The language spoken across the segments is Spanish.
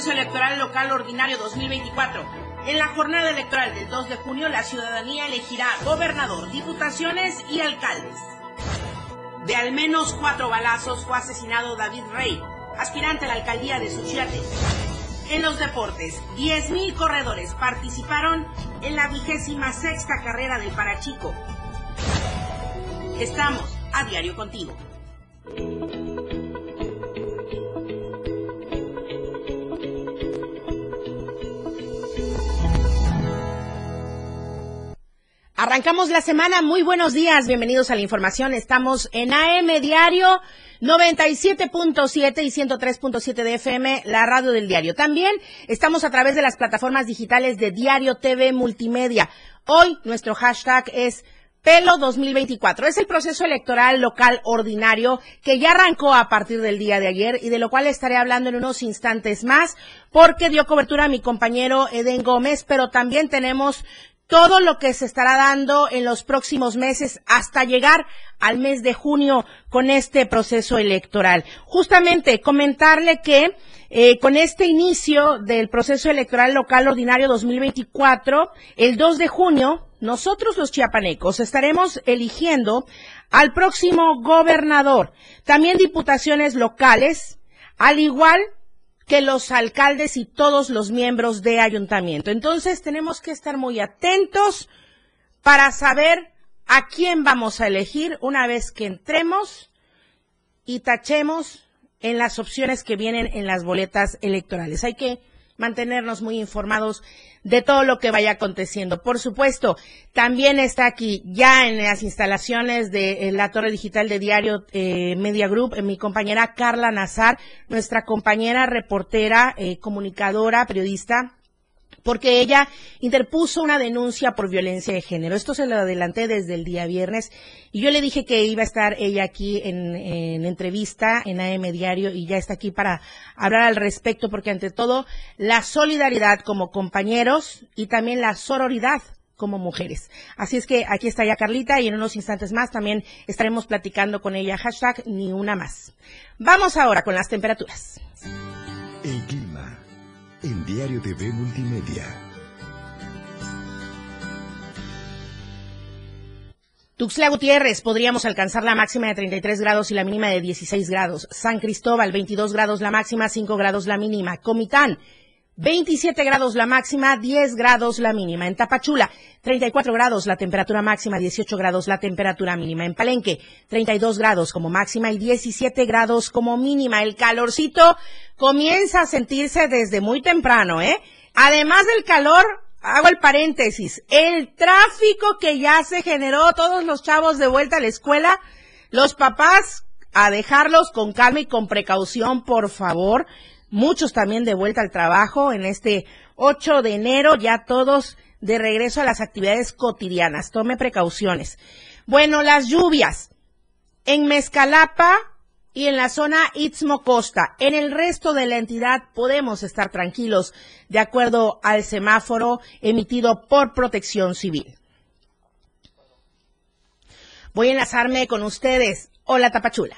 proceso electoral local ordinario 2024. En la jornada electoral del 2 de junio, la ciudadanía elegirá gobernador, diputaciones y alcaldes. De al menos cuatro balazos fue asesinado David Rey, aspirante a la alcaldía de Suchiate. En los deportes, 10.000 corredores participaron en la vigésima sexta carrera del Parachico. Estamos a diario contigo. Arrancamos la semana. Muy buenos días. Bienvenidos a la información. Estamos en AM Diario 97.7 y 103.7 de FM, la radio del diario. También estamos a través de las plataformas digitales de Diario TV Multimedia. Hoy nuestro hashtag es Pelo 2024. Es el proceso electoral local ordinario que ya arrancó a partir del día de ayer y de lo cual estaré hablando en unos instantes más porque dio cobertura a mi compañero Eden Gómez, pero también tenemos todo lo que se estará dando en los próximos meses hasta llegar al mes de junio con este proceso electoral. Justamente comentarle que eh, con este inicio del proceso electoral local ordinario 2024, el 2 de junio, nosotros los chiapanecos estaremos eligiendo al próximo gobernador, también diputaciones locales, al igual que los alcaldes y todos los miembros de ayuntamiento. Entonces tenemos que estar muy atentos para saber a quién vamos a elegir una vez que entremos y tachemos en las opciones que vienen en las boletas electorales. Hay que mantenernos muy informados de todo lo que vaya aconteciendo. Por supuesto, también está aquí ya en las instalaciones de eh, la Torre Digital de Diario eh, Media Group mi compañera Carla Nazar, nuestra compañera reportera, eh, comunicadora, periodista porque ella interpuso una denuncia por violencia de género. Esto se lo adelanté desde el día viernes y yo le dije que iba a estar ella aquí en, entrevista en AM Diario y ya está aquí para hablar al respecto porque ante todo la solidaridad como compañeros y también la sororidad como mujeres. Así es que aquí está ya Carlita y en unos instantes más también estaremos platicando con ella. Hashtag ni una más. Vamos ahora con las temperaturas en Diario TV Multimedia. Tuxtla Gutiérrez podríamos alcanzar la máxima de 33 grados y la mínima de 16 grados. San Cristóbal 22 grados la máxima, 5 grados la mínima. Comitán 27 grados la máxima, 10 grados la mínima. En Tapachula, 34 grados la temperatura máxima, 18 grados la temperatura mínima. En Palenque, 32 grados como máxima y 17 grados como mínima. El calorcito comienza a sentirse desde muy temprano, ¿eh? Además del calor, hago el paréntesis, el tráfico que ya se generó, todos los chavos de vuelta a la escuela, los papás a dejarlos con calma y con precaución, por favor muchos también de vuelta al trabajo en este 8 de enero, ya todos de regreso a las actividades cotidianas. Tome precauciones. Bueno, las lluvias en Mezcalapa y en la zona Istmo Costa. En el resto de la entidad podemos estar tranquilos de acuerdo al semáforo emitido por Protección Civil. Voy a enlazarme con ustedes. Hola, Tapachula.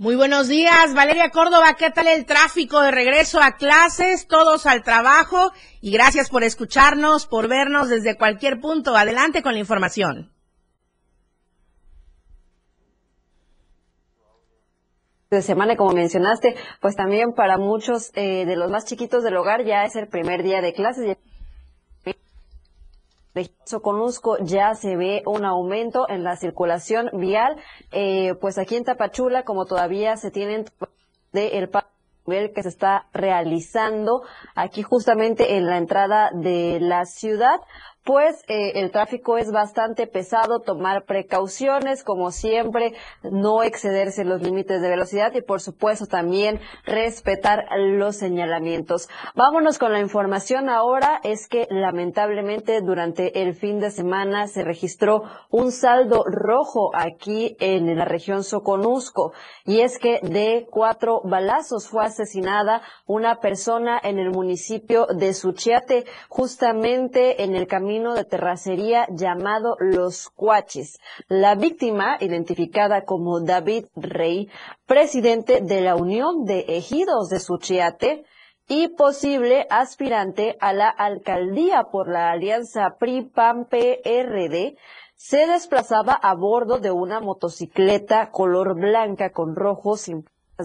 Muy buenos días, Valeria Córdoba. ¿Qué tal el tráfico de regreso a clases? Todos al trabajo. Y gracias por escucharnos, por vernos desde cualquier punto. Adelante con la información. de semana, como mencionaste, pues también para muchos eh, de los más chiquitos del hogar ya es el primer día de clases. Soconusco ya se ve un aumento en la circulación vial, eh, pues aquí en Tapachula, como todavía se tienen de el que se está realizando aquí justamente en la entrada de la ciudad, pues eh, el tráfico es bastante pesado, tomar precauciones, como siempre, no excederse los límites de velocidad y por supuesto también respetar los señalamientos. Vámonos con la información ahora, es que lamentablemente durante el fin de semana se registró un saldo rojo aquí en la región Soconusco y es que de cuatro balazos fue asesinada una persona en el municipio de Suchiate, justamente en el camino de terracería llamado Los Cuaches. La víctima, identificada como David Rey, presidente de la Unión de Ejidos de Suchiate, y posible aspirante a la alcaldía por la alianza PRI-PAN-PRD, se desplazaba a bordo de una motocicleta color blanca con rojos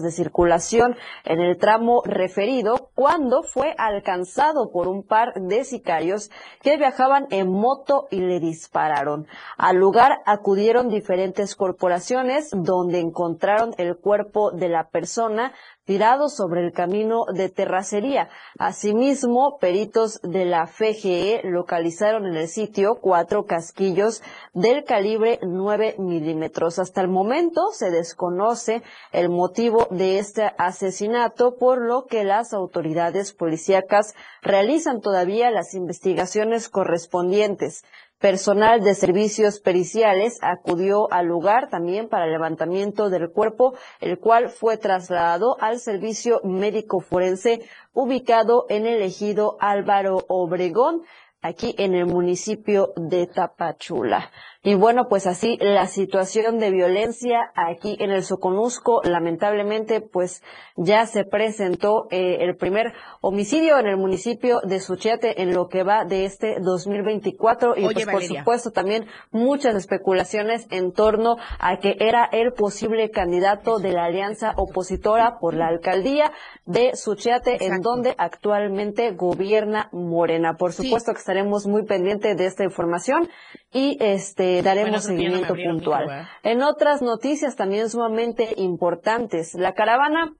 de circulación en el tramo referido cuando fue alcanzado por un par de sicarios que viajaban en moto y le dispararon. Al lugar acudieron diferentes corporaciones donde encontraron el cuerpo de la persona tirado sobre el camino de terracería. Asimismo, peritos de la FGE localizaron en el sitio cuatro casquillos del calibre 9 milímetros. Hasta el momento se desconoce el motivo de este asesinato, por lo que las autoridades policíacas realizan todavía las investigaciones correspondientes. Personal de servicios periciales acudió al lugar también para el levantamiento del cuerpo, el cual fue trasladado al servicio médico forense ubicado en el ejido Álvaro Obregón, aquí en el municipio de Tapachula. Y bueno, pues así la situación de violencia aquí en el Soconusco, lamentablemente, pues ya se presentó eh, el primer homicidio en el municipio de Suchiate en lo que va de este 2024 y pues por supuesto también muchas especulaciones en torno a que era el posible candidato de la alianza opositora por la alcaldía de Suchiate en donde actualmente gobierna Morena. Por supuesto que estaremos muy pendientes de esta información. Y este daremos seguimiento puntual. En otras noticias también sumamente importantes, la caravana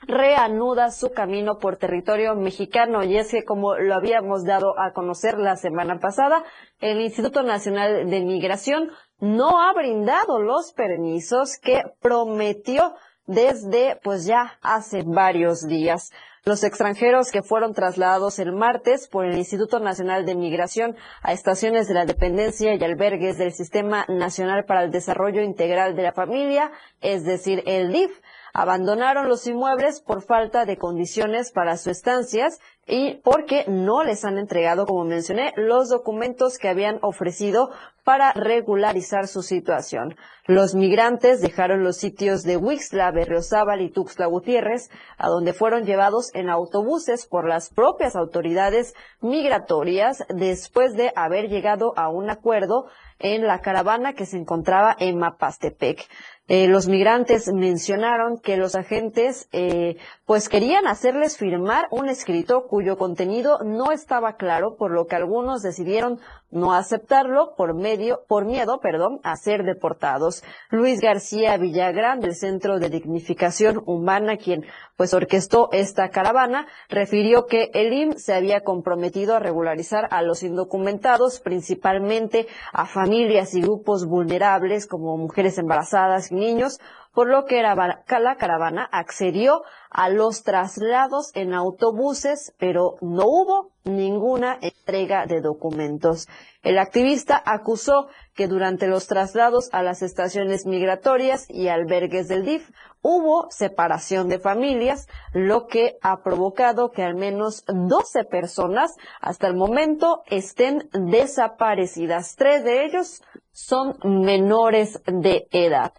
reanuda su camino por territorio mexicano y es que como lo habíamos dado a conocer la semana pasada, el Instituto Nacional de Migración no ha brindado los permisos que prometió desde pues ya hace varios días. Los extranjeros que fueron trasladados el martes por el Instituto Nacional de Migración a estaciones de la dependencia y albergues del Sistema Nacional para el Desarrollo Integral de la Familia, es decir, el DIF, abandonaron los inmuebles por falta de condiciones para sus estancias y porque no les han entregado, como mencioné, los documentos que habían ofrecido para regularizar su situación. Los migrantes dejaron los sitios de Huixla, Berriozábal y Tuxtla Gutiérrez, a donde fueron llevados en autobuses por las propias autoridades migratorias después de haber llegado a un acuerdo en la caravana que se encontraba en Mapastepec. Eh, los migrantes mencionaron que los agentes eh, pues querían hacerles firmar un escrito cuyo contenido no estaba claro, por lo que algunos decidieron no aceptarlo por medio, por miedo, perdón, a ser deportados. Luis García Villagrán del Centro de Dignificación Humana, quien pues orquestó esta caravana, refirió que el IM se había comprometido a regularizar a los indocumentados, principalmente a familias y grupos vulnerables como mujeres embarazadas niños, por lo que la caravana accedió a los traslados en autobuses, pero no hubo ninguna entrega de documentos. El activista acusó que durante los traslados a las estaciones migratorias y albergues del DIF hubo separación de familias, lo que ha provocado que al menos 12 personas hasta el momento estén desaparecidas. Tres de ellos son menores de edad.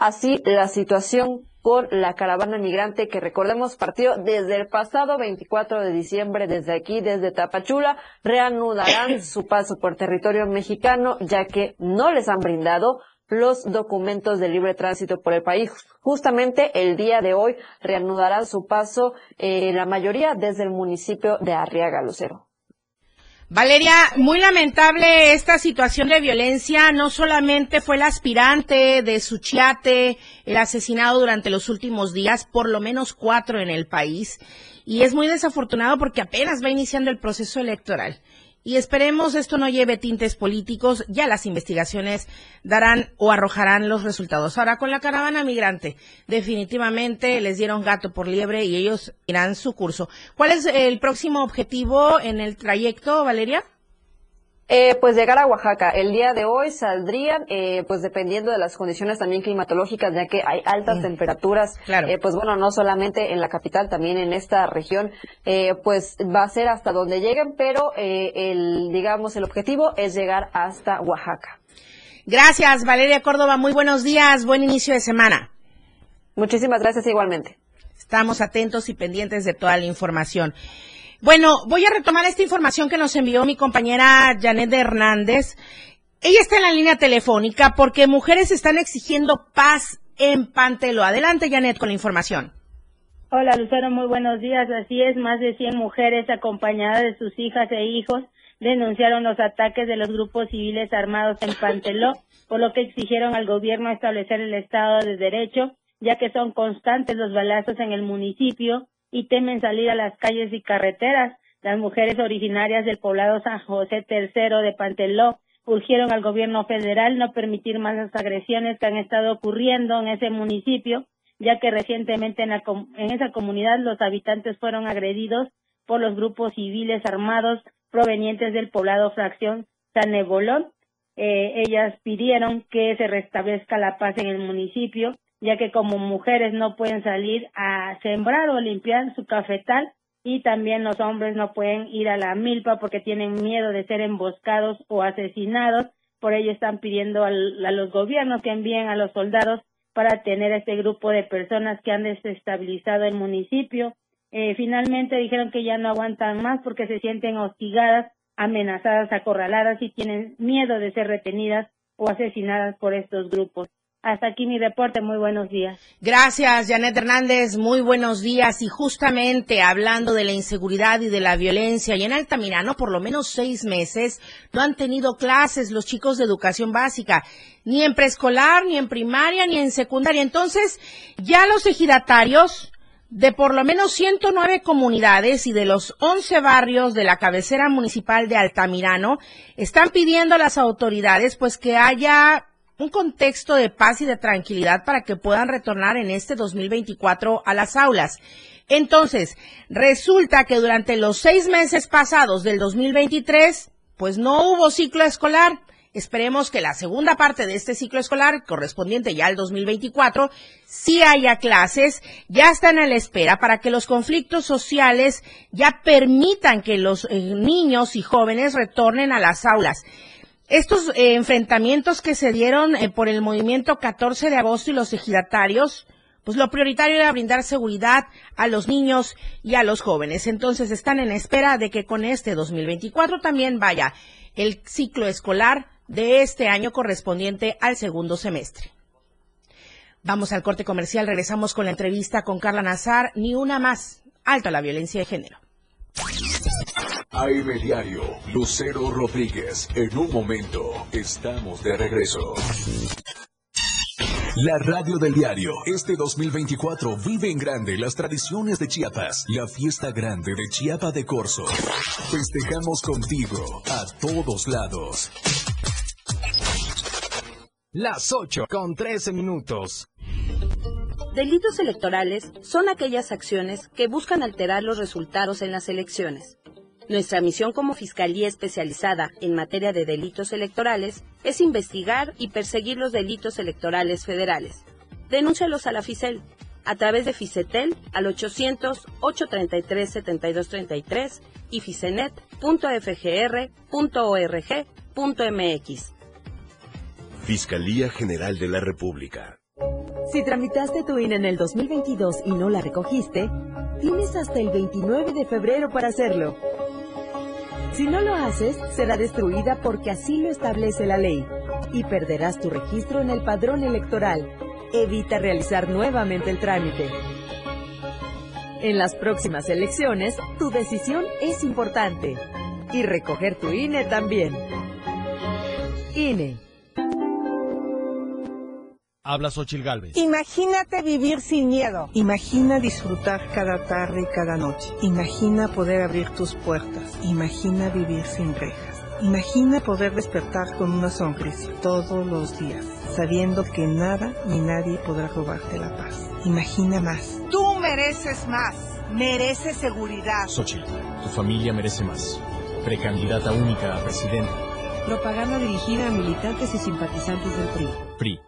Así, la situación con la caravana migrante que recordemos partió desde el pasado 24 de diciembre desde aquí, desde Tapachula, reanudarán su paso por territorio mexicano ya que no les han brindado los documentos de libre tránsito por el país. Justamente el día de hoy reanudarán su paso eh, la mayoría desde el municipio de Arriaga Lucero. Valeria, muy lamentable esta situación de violencia. No solamente fue el aspirante de Suchiate el asesinado durante los últimos días, por lo menos cuatro en el país. Y es muy desafortunado porque apenas va iniciando el proceso electoral. Y esperemos esto no lleve tintes políticos, ya las investigaciones darán o arrojarán los resultados. Ahora, con la caravana migrante, definitivamente les dieron gato por liebre y ellos irán su curso. ¿Cuál es el próximo objetivo en el trayecto, Valeria? Eh, pues llegar a Oaxaca. El día de hoy saldrían, eh, pues dependiendo de las condiciones también climatológicas, ya que hay altas temperaturas, eh, pues bueno, no solamente en la capital, también en esta región, eh, pues va a ser hasta donde lleguen, pero eh, el, digamos, el objetivo es llegar hasta Oaxaca. Gracias, Valeria Córdoba. Muy buenos días. Buen inicio de semana. Muchísimas gracias igualmente. Estamos atentos y pendientes de toda la información. Bueno, voy a retomar esta información que nos envió mi compañera Janet Hernández. Ella está en la línea telefónica porque mujeres están exigiendo paz en Pantelo. Adelante, Janet, con la información. Hola, Lucero, muy buenos días. Así es, más de 100 mujeres acompañadas de sus hijas e hijos denunciaron los ataques de los grupos civiles armados en Panteló, por lo que exigieron al gobierno establecer el Estado de Derecho, ya que son constantes los balazos en el municipio y temen salir a las calles y carreteras. Las mujeres originarias del poblado San José III de Panteló urgieron al gobierno federal no permitir más las agresiones que han estado ocurriendo en ese municipio, ya que recientemente en, en esa comunidad los habitantes fueron agredidos por los grupos civiles armados provenientes del poblado fracción San Ebolón. Eh, ellas pidieron que se restablezca la paz en el municipio ya que como mujeres no pueden salir a sembrar o limpiar su cafetal y también los hombres no pueden ir a la milpa porque tienen miedo de ser emboscados o asesinados. Por ello están pidiendo a los gobiernos que envíen a los soldados para tener este grupo de personas que han desestabilizado el municipio. Eh, finalmente dijeron que ya no aguantan más porque se sienten hostigadas, amenazadas, acorraladas y tienen miedo de ser retenidas o asesinadas por estos grupos. Hasta aquí mi reporte. Muy buenos días. Gracias, Janet Hernández. Muy buenos días. Y justamente hablando de la inseguridad y de la violencia, y en Altamirano por lo menos seis meses no han tenido clases los chicos de educación básica, ni en preescolar, ni en primaria, ni en secundaria. Entonces, ya los ejidatarios de por lo menos 109 comunidades y de los 11 barrios de la cabecera municipal de Altamirano están pidiendo a las autoridades pues que haya un contexto de paz y de tranquilidad para que puedan retornar en este 2024 a las aulas. Entonces, resulta que durante los seis meses pasados del 2023, pues no hubo ciclo escolar. Esperemos que la segunda parte de este ciclo escolar, correspondiente ya al 2024, sí haya clases, ya están a la espera para que los conflictos sociales ya permitan que los eh, niños y jóvenes retornen a las aulas. Estos eh, enfrentamientos que se dieron eh, por el movimiento 14 de agosto y los ejidatarios, pues lo prioritario era brindar seguridad a los niños y a los jóvenes. Entonces están en espera de que con este 2024 también vaya el ciclo escolar de este año correspondiente al segundo semestre. Vamos al corte comercial, regresamos con la entrevista con Carla Nazar, ni una más, alto a la violencia de género. AM Diario, Lucero Rodríguez. En un momento, estamos de regreso. La radio del diario. Este 2024 vive en grande las tradiciones de Chiapas. La fiesta grande de Chiapa de Corzo. Festejamos contigo a todos lados. Las 8 con 13 minutos. Delitos electorales son aquellas acciones que buscan alterar los resultados en las elecciones. Nuestra misión como Fiscalía especializada en materia de delitos electorales es investigar y perseguir los delitos electorales federales. Denúncialos a la FICEL a través de FICETEL al 800-833-7233 y ficenet.fgr.org.mx. Fiscalía General de la República. Si tramitaste tu INE en el 2022 y no la recogiste, tienes hasta el 29 de febrero para hacerlo. Si no lo haces, será destruida porque así lo establece la ley y perderás tu registro en el padrón electoral. Evita realizar nuevamente el trámite. En las próximas elecciones, tu decisión es importante. Y recoger tu INE también. INE. Habla Xochil Gálvez. Imagínate vivir sin miedo. Imagina disfrutar cada tarde y cada noche. Imagina poder abrir tus puertas. Imagina vivir sin rejas. Imagina poder despertar con una sonrisa todos los días, sabiendo que nada ni nadie podrá robarte la paz. Imagina más. Tú mereces más. Mereces seguridad. Xochil, tu familia merece más. Precandidata única a presidenta. Propaganda dirigida a militantes y simpatizantes del PRI. PRI.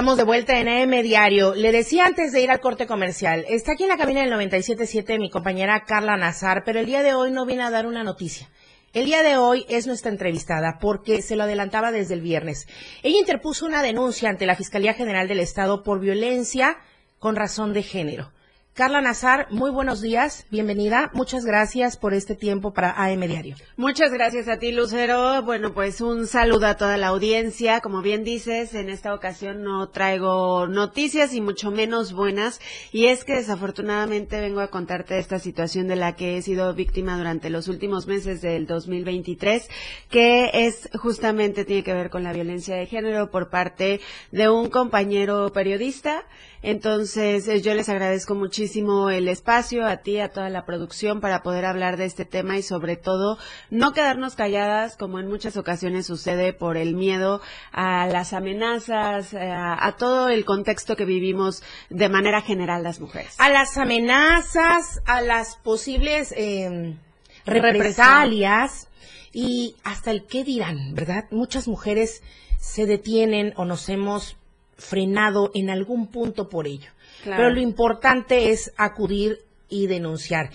Estamos de vuelta en AM Diario. Le decía antes de ir al corte comercial, está aquí en la cabina del 97.7 mi compañera Carla Nazar, pero el día de hoy no viene a dar una noticia. El día de hoy es nuestra entrevistada porque se lo adelantaba desde el viernes. Ella interpuso una denuncia ante la Fiscalía General del Estado por violencia con razón de género. Carla Nazar, muy buenos días, bienvenida. Muchas gracias por este tiempo para AM Diario. Muchas gracias a ti, Lucero. Bueno, pues un saludo a toda la audiencia. Como bien dices, en esta ocasión no traigo noticias y mucho menos buenas. Y es que desafortunadamente vengo a contarte esta situación de la que he sido víctima durante los últimos meses del 2023, que es justamente tiene que ver con la violencia de género por parte de un compañero periodista. Entonces, eh, yo les agradezco muchísimo el espacio a ti, a toda la producción para poder hablar de este tema y sobre todo no quedarnos calladas como en muchas ocasiones sucede por el miedo a las amenazas, eh, a, todo el contexto que vivimos de manera general las mujeres. A las amenazas, a las posibles eh, represalias y hasta el qué dirán, ¿verdad? Muchas mujeres se detienen o nos hemos frenado en algún punto por ello. Pero lo importante es acudir y denunciar.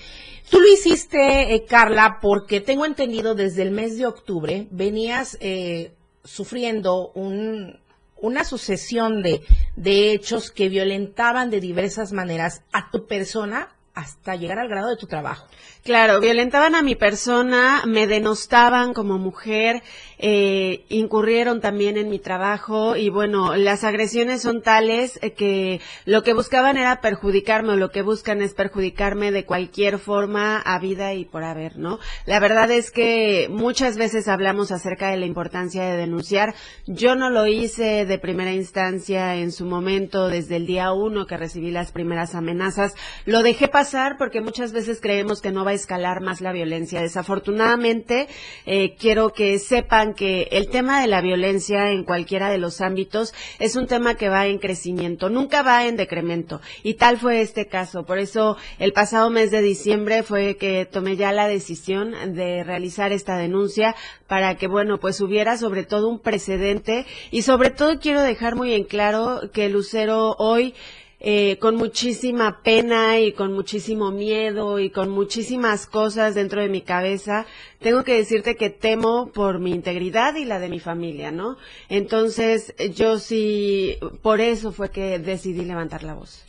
Tú lo hiciste, eh, Carla, porque tengo entendido desde el mes de octubre venías eh, sufriendo un, una sucesión de, de hechos que violentaban de diversas maneras a tu persona hasta llegar al grado de tu trabajo. Claro, violentaban a mi persona, me denostaban como mujer, eh, incurrieron también en mi trabajo y bueno, las agresiones son tales eh, que lo que buscaban era perjudicarme o lo que buscan es perjudicarme de cualquier forma a vida y por haber, ¿no? La verdad es que muchas veces hablamos acerca de la importancia de denunciar. Yo no lo hice de primera instancia en su momento, desde el día uno que recibí las primeras amenazas. Lo dejé pasar porque muchas veces creemos que no va escalar más la violencia. Desafortunadamente, eh, quiero que sepan que el tema de la violencia en cualquiera de los ámbitos es un tema que va en crecimiento, nunca va en decremento. Y tal fue este caso. Por eso, el pasado mes de diciembre fue que tomé ya la decisión de realizar esta denuncia para que, bueno, pues hubiera sobre todo un precedente y sobre todo quiero dejar muy en claro que Lucero hoy eh, con muchísima pena y con muchísimo miedo y con muchísimas cosas dentro de mi cabeza, tengo que decirte que temo por mi integridad y la de mi familia, ¿no? Entonces, yo sí, por eso fue que decidí levantar la voz.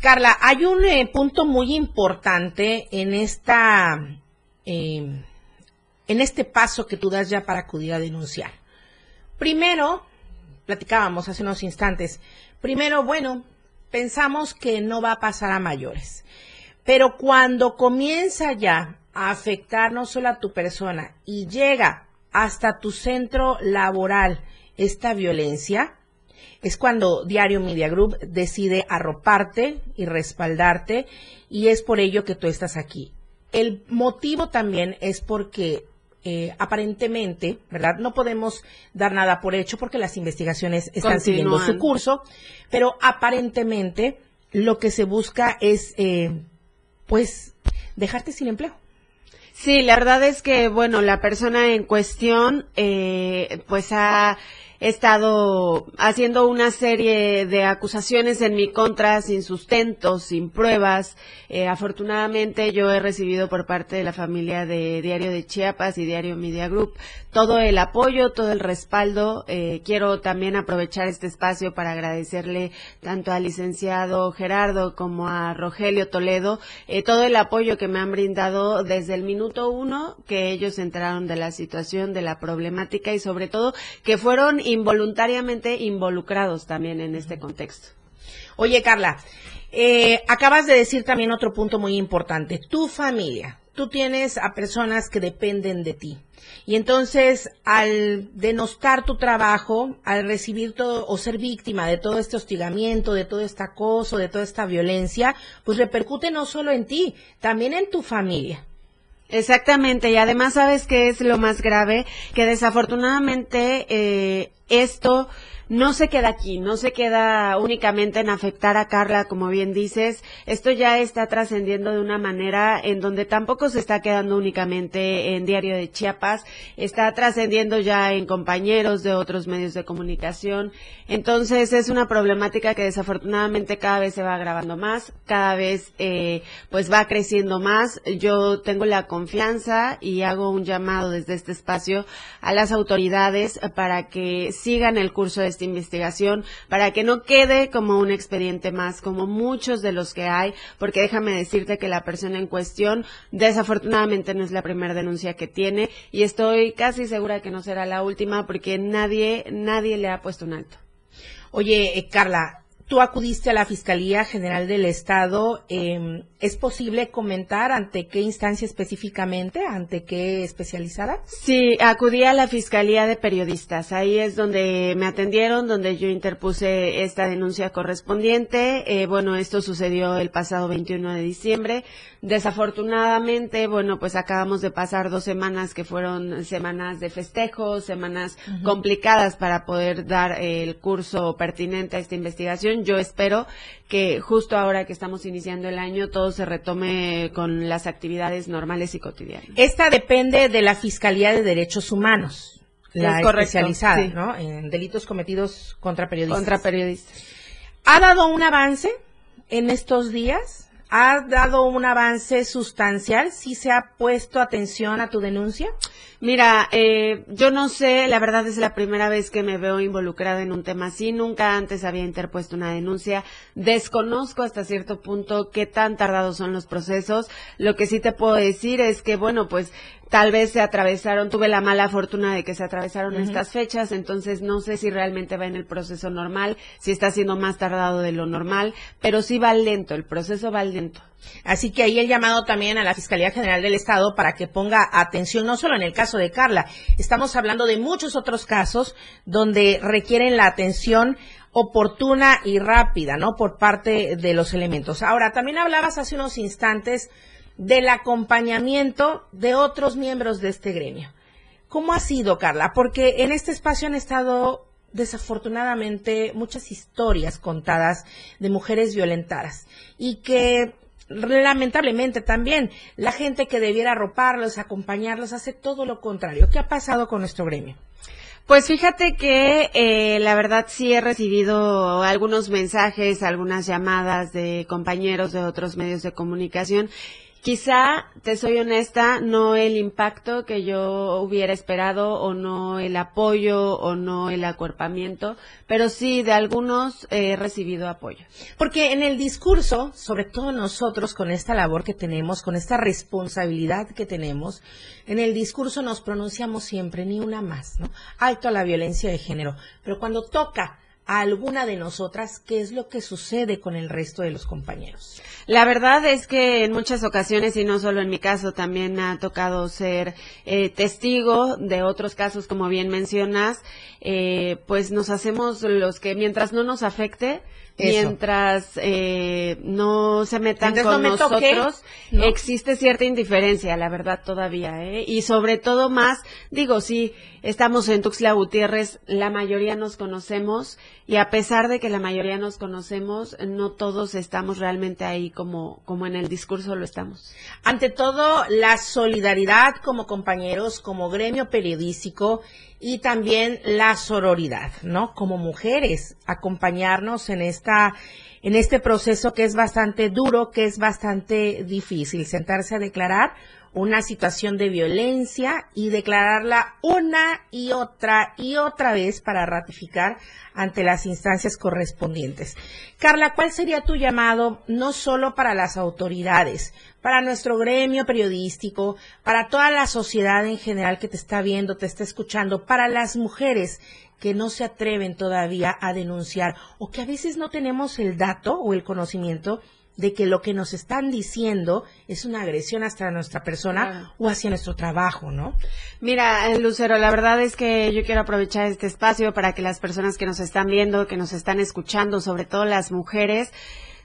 Carla, hay un eh, punto muy importante en esta, eh, en este paso que tú das ya para acudir a denunciar. Primero, platicábamos hace unos instantes, primero, bueno, pensamos que no va a pasar a mayores. Pero cuando comienza ya a afectar no solo a tu persona y llega hasta tu centro laboral esta violencia, es cuando Diario Media Group decide arroparte y respaldarte y es por ello que tú estás aquí. El motivo también es porque eh, aparentemente, ¿verdad? No podemos dar nada por hecho porque las investigaciones están siguiendo su curso, pero aparentemente lo que se busca es, eh, pues, dejarte sin empleo. Sí, la verdad es que, bueno, la persona en cuestión, eh, pues ha he estado haciendo una serie de acusaciones en mi contra sin sustento, sin pruebas. Eh, afortunadamente yo he recibido por parte de la familia de Diario de Chiapas y Diario Media Group todo el apoyo, todo el respaldo. Eh, quiero también aprovechar este espacio para agradecerle tanto al licenciado Gerardo como a Rogelio Toledo eh, todo el apoyo que me han brindado desde el minuto uno que ellos entraron de la situación, de la problemática y sobre todo que fueron involuntariamente involucrados también en este contexto. Oye, Carla, eh, acabas de decir también otro punto muy importante. Tu familia, tú tienes a personas que dependen de ti. Y entonces, al denostar tu trabajo, al recibir todo o ser víctima de todo este hostigamiento, de todo este acoso, de toda esta violencia, pues repercute no solo en ti, también en tu familia. Exactamente, y además sabes que es lo más grave, que desafortunadamente eh, esto no se queda aquí, no se queda únicamente en afectar a Carla, como bien dices, esto ya está trascendiendo de una manera en donde tampoco se está quedando únicamente en Diario de Chiapas, está trascendiendo ya en compañeros de otros medios de comunicación, entonces es una problemática que desafortunadamente cada vez se va agravando más, cada vez eh, pues va creciendo más, yo tengo la confianza y hago un llamado desde este espacio a las autoridades para que sigan el curso de este investigación para que no quede como un expediente más, como muchos de los que hay, porque déjame decirte que la persona en cuestión desafortunadamente no es la primera denuncia que tiene y estoy casi segura que no será la última porque nadie, nadie le ha puesto un alto. Oye, eh, Carla, tú acudiste a la Fiscalía General del Estado. Eh, ¿Es posible comentar ante qué instancia específicamente, ante qué especializada? Sí, acudí a la Fiscalía de Periodistas. Ahí es donde me atendieron, donde yo interpuse esta denuncia correspondiente. Eh, bueno, esto sucedió el pasado 21 de diciembre. Desafortunadamente, bueno, pues acabamos de pasar dos semanas que fueron semanas de festejos, semanas complicadas para poder dar el curso pertinente a esta investigación. Yo espero que justo ahora que estamos iniciando el año todo se retome con las actividades normales y cotidianas. Esta depende de la Fiscalía de Derechos Humanos, la especializada, ¿no? En delitos cometidos contra periodistas. Contra periodistas. ¿Ha dado un avance en estos días? ¿Ha dado un avance sustancial? ¿Sí se ha puesto atención a tu denuncia? Mira, eh, yo no sé, la verdad es la primera vez que me veo involucrada en un tema así. Nunca antes había interpuesto una denuncia. Desconozco hasta cierto punto qué tan tardados son los procesos. Lo que sí te puedo decir es que, bueno, pues tal vez se atravesaron, tuve la mala fortuna de que se atravesaron estas fechas, entonces no sé si realmente va en el proceso normal, si está siendo más tardado de lo normal, pero sí va lento, el proceso va lento. Así que ahí el llamado también a la Fiscalía General del Estado para que ponga atención no solo en el caso de Carla, estamos hablando de muchos otros casos donde requieren la atención oportuna y rápida, ¿no? Por parte de los elementos. Ahora, también hablabas hace unos instantes del acompañamiento de otros miembros de este gremio. ¿Cómo ha sido, Carla? Porque en este espacio han estado desafortunadamente muchas historias contadas de mujeres violentadas y que lamentablemente también la gente que debiera arroparlos, acompañarlos, hace todo lo contrario. ¿Qué ha pasado con nuestro gremio? Pues fíjate que eh, la verdad sí he recibido algunos mensajes, algunas llamadas de compañeros de otros medios de comunicación Quizá, te soy honesta, no el impacto que yo hubiera esperado o no el apoyo o no el acuerpamiento, pero sí de algunos he recibido apoyo. Porque en el discurso, sobre todo nosotros con esta labor que tenemos, con esta responsabilidad que tenemos, en el discurso nos pronunciamos siempre ni una más, ¿no? Alto a la violencia de género. Pero cuando toca a alguna de nosotras, ¿qué es lo que sucede con el resto de los compañeros? La verdad es que en muchas ocasiones, y no solo en mi caso, también me ha tocado ser eh, testigo de otros casos, como bien mencionas, eh, pues nos hacemos los que mientras no nos afecte, mientras eh, no se metan con nosotros, existe cierta indiferencia, la verdad, todavía. ¿eh? Y sobre todo más, digo, sí, estamos en Tuxtla Gutiérrez, la mayoría nos conocemos y a pesar de que la mayoría nos conocemos, no todos estamos realmente ahí como, como en el discurso lo estamos. Ante todo, la solidaridad como compañeros, como gremio periodístico y también la sororidad, ¿no? Como mujeres, acompañarnos en esta en este proceso que es bastante duro, que es bastante difícil, sentarse a declarar una situación de violencia y declararla una y otra y otra vez para ratificar ante las instancias correspondientes. Carla, ¿cuál sería tu llamado no solo para las autoridades, para nuestro gremio periodístico, para toda la sociedad en general que te está viendo, te está escuchando, para las mujeres que no se atreven todavía a denunciar o que a veces no tenemos el dato o el conocimiento de que lo que nos están diciendo es una agresión hasta nuestra persona o hacia nuestro trabajo, ¿no? Mira, eh, Lucero, la verdad es que yo quiero aprovechar este espacio para que las personas que nos están viendo, que nos están escuchando, sobre todo las mujeres,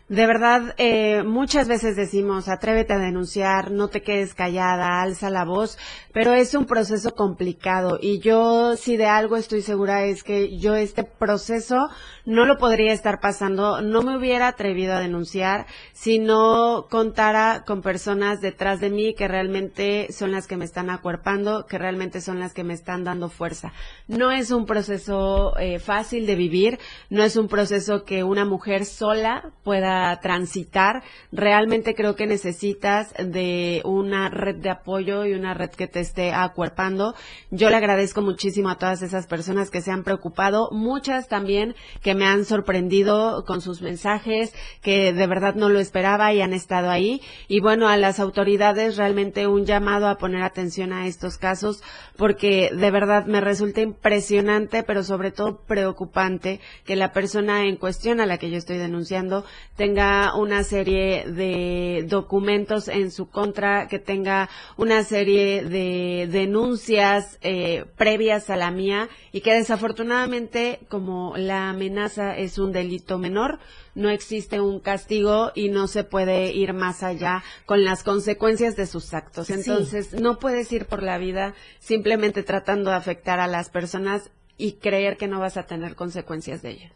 de verdad, eh, muchas veces decimos, atrévete a denunciar, no te quedes callada, alza la voz, pero es un proceso complicado y yo si de algo estoy segura es que yo este proceso no lo podría estar pasando, no me hubiera atrevido a denunciar si no contara con personas detrás de mí que realmente son las que me están acuerpando, que realmente son las que me están dando fuerza. No es un proceso eh, fácil de vivir, no es un proceso que una mujer sola pueda transitar, realmente creo que necesitas de una red de apoyo y una red que te esté acuerpando. Yo le agradezco muchísimo a todas esas personas que se han preocupado, muchas también que me han sorprendido con sus mensajes, que de verdad no lo esperaba y han estado ahí. Y bueno, a las autoridades realmente un llamado a poner atención a estos casos porque de verdad me resulta impresionante, pero sobre todo preocupante que la persona en cuestión a la que yo estoy denunciando una serie de documentos en su contra, que tenga una serie de denuncias eh, previas a la mía y que desafortunadamente como la amenaza es un delito menor, no existe un castigo y no se puede ir más allá con las consecuencias de sus actos. Entonces, no puedes ir por la vida simplemente tratando de afectar a las personas y creer que no vas a tener consecuencias de ello.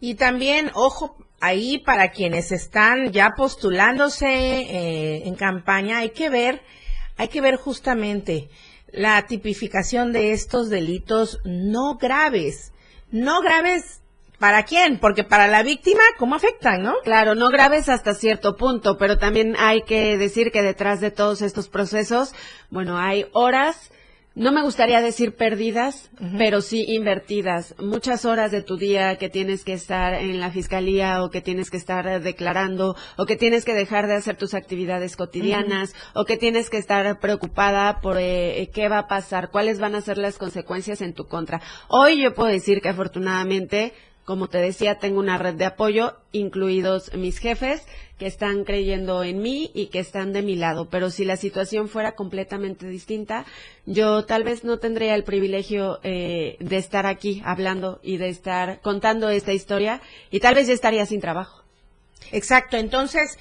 Y también, ojo, ahí para quienes están ya postulándose eh, en campaña, hay que ver, hay que ver justamente la tipificación de estos delitos no graves. No graves ¿Para quién? Porque para la víctima, ¿cómo afectan, no? Claro, no graves hasta cierto punto, pero también hay que decir que detrás de todos estos procesos, bueno, hay horas no me gustaría decir perdidas, pero sí invertidas. Muchas horas de tu día que tienes que estar en la fiscalía o que tienes que estar declarando o que tienes que dejar de hacer tus actividades cotidianas o que tienes que estar preocupada por eh, qué va a pasar, cuáles van a ser las consecuencias en tu contra. Hoy yo puedo decir que afortunadamente como te decía, tengo una red de apoyo, incluidos mis jefes, que están creyendo en mí y que están de mi lado. Pero si la situación fuera completamente distinta, yo tal vez no tendría el privilegio eh, de estar aquí hablando y de estar contando esta historia y tal vez ya estaría sin trabajo. Exacto. Entonces,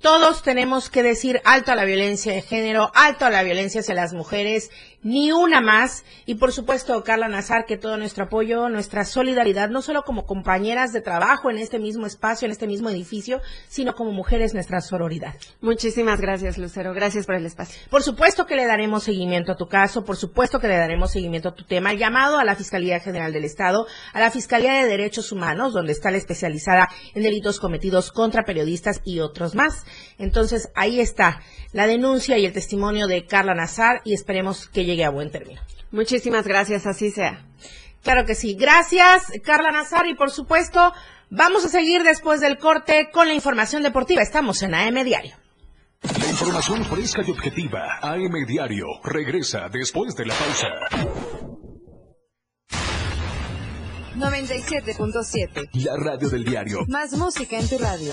todos tenemos que decir alto a la violencia de género, alto a la violencia hacia las mujeres, ni una más. Y por supuesto, Carla Nazar, que todo nuestro apoyo, nuestra solidaridad, no solo como compañeras de trabajo en este mismo espacio, en este mismo edificio, sino como mujeres, nuestra sororidad. Muchísimas gracias, Lucero. Gracias por el espacio. Por supuesto que le daremos seguimiento a tu caso, por supuesto que le daremos seguimiento a tu tema. Llamado a la Fiscalía General del Estado, a la Fiscalía de Derechos Humanos, donde está la especializada en delitos cometidos contra periodistas y otros más. Entonces, ahí está la denuncia y el testimonio de Carla Nazar y esperemos que llegue a buen término. Muchísimas gracias, así sea. Claro que sí. Gracias, Carla Nazar, y por supuesto, vamos a seguir después del corte con la información deportiva. Estamos en AM Diario. La información fresca y objetiva, AM Diario, regresa después de la pausa. 97.7. La radio del diario. Más música en tu radio.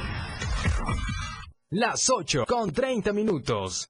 Las 8 con 30 minutos.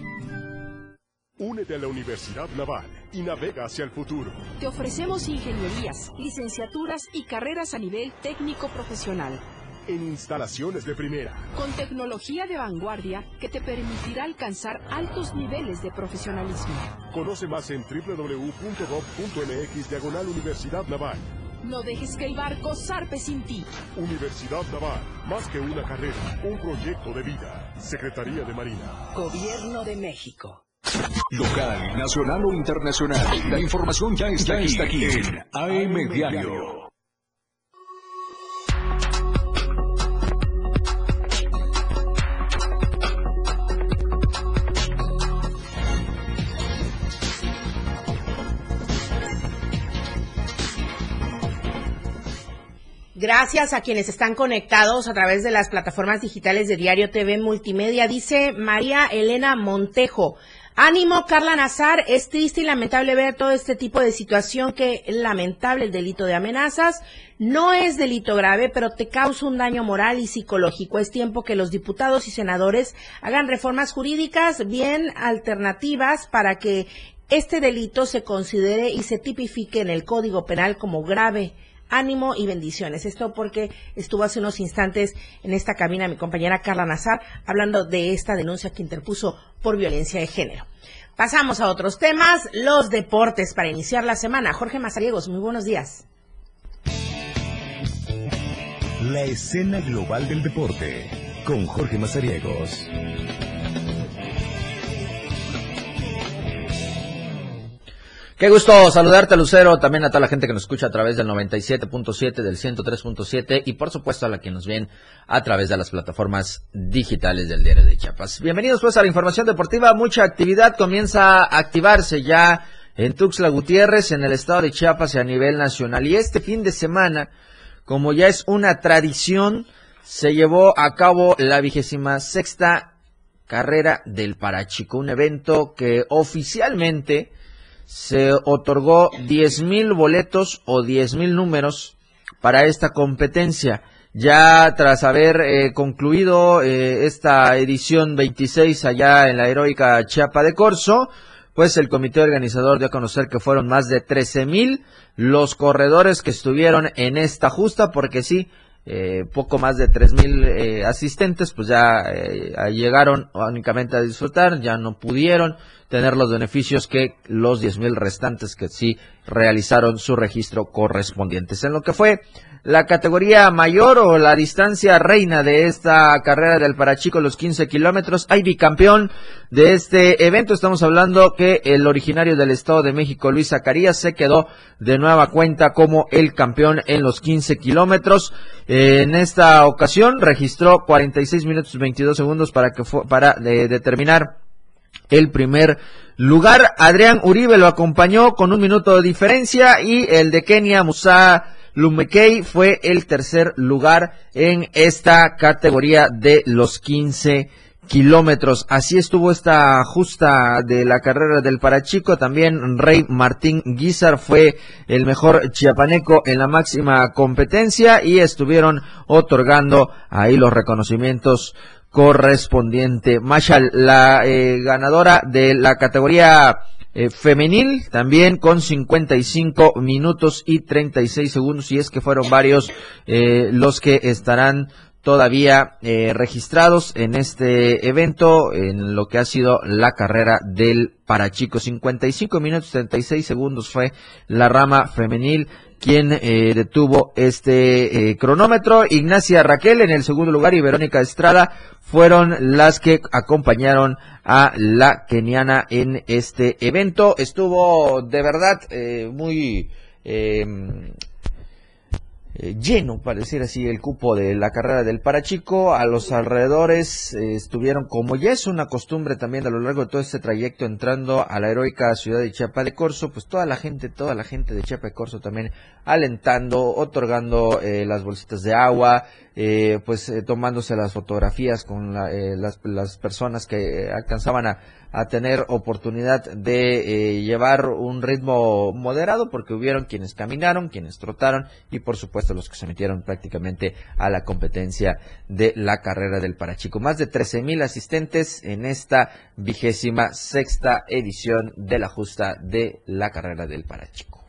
Únete a la Universidad Naval y navega hacia el futuro. Te ofrecemos ingenierías, licenciaturas y carreras a nivel técnico profesional. En instalaciones de primera. Con tecnología de vanguardia que te permitirá alcanzar altos niveles de profesionalismo. Conoce más en www.gov.mx diagonal Universidad Naval. No dejes que el barco zarpe sin ti. Universidad Naval, más que una carrera, un proyecto de vida. Secretaría de Marina. Gobierno de México. Local, nacional o internacional. La información ya está, aquí, está aquí en AM Diario. Gracias a quienes están conectados a través de las plataformas digitales de Diario TV Multimedia. Dice María Elena Montejo. Ánimo, Carla Nazar. Es triste y lamentable ver todo este tipo de situación que lamentable el delito de amenazas. No es delito grave, pero te causa un daño moral y psicológico. Es tiempo que los diputados y senadores hagan reformas jurídicas bien alternativas para que este delito se considere y se tipifique en el Código Penal como grave ánimo y bendiciones. Esto porque estuvo hace unos instantes en esta cabina mi compañera Carla Nazar hablando de esta denuncia que interpuso por violencia de género. Pasamos a otros temas, los deportes para iniciar la semana. Jorge Mazariegos, muy buenos días. La escena global del deporte con Jorge Mazariegos. Qué gusto saludarte, Lucero, también a toda la gente que nos escucha a través del 97.7, del 103.7 y por supuesto a la que nos ven a través de las plataformas digitales del Diario de Chiapas. Bienvenidos pues a la información deportiva. Mucha actividad comienza a activarse ya en Tuxtla Gutiérrez, en el estado de Chiapas y a nivel nacional. Y este fin de semana, como ya es una tradición, se llevó a cabo la vigésima sexta carrera del Parachico, un evento que oficialmente se otorgó diez mil boletos o diez mil números para esta competencia. Ya tras haber eh, concluido eh, esta edición 26 allá en la heroica Chiapa de Corzo, pues el comité organizador dio a conocer que fueron más de trece mil los corredores que estuvieron en esta justa, porque sí, eh, poco más de tres mil eh, asistentes, pues ya eh, llegaron únicamente a disfrutar, ya no pudieron tener los beneficios que los diez mil restantes que sí realizaron su registro correspondientes. En lo que fue la categoría mayor o la distancia reina de esta carrera del Parachico, los 15 kilómetros. Hay bicampeón de este evento. Estamos hablando que el originario del Estado de México, Luis Zacarías, se quedó de nueva cuenta como el campeón en los 15 kilómetros. En esta ocasión registró 46 minutos 22 segundos para que fue, para eh, determinar el primer lugar. Adrián Uribe lo acompañó con un minuto de diferencia y el de Kenia Musa Lumekei fue el tercer lugar en esta categoría de los 15 kilómetros. Así estuvo esta justa de la carrera del Parachico. También Rey Martín Guizar fue el mejor chiapaneco en la máxima competencia y estuvieron otorgando ahí los reconocimientos correspondiente. Mashal, la eh, ganadora de la categoría eh, femenil, también con 55 minutos y 36 segundos, y es que fueron varios eh, los que estarán todavía registrados en este evento, en lo que ha sido la carrera del Parachico. 55 minutos 36 segundos fue la rama femenil quien eh, detuvo este eh, cronómetro. Ignacia Raquel en el segundo lugar y Verónica Estrada fueron las que acompañaron a la keniana en este evento. Estuvo de verdad eh, muy eh, lleno, para decir así, el cupo de la carrera del Parachico. A los alrededores eh, estuvieron, como ya es una costumbre también a lo largo de todo este trayecto, entrando a la heroica ciudad de Chiapa de Corzo, pues toda la gente, toda la gente de Chiapa de Corzo también alentando, otorgando eh, las bolsitas de agua, pues tomándose las fotografías con las, las personas que alcanzaban a a tener oportunidad de eh, llevar un ritmo moderado porque hubieron quienes caminaron, quienes trotaron y por supuesto los que se metieron prácticamente a la competencia de la carrera del Parachico. Más de 13 mil asistentes en esta vigésima sexta edición de la justa de la carrera del Parachico.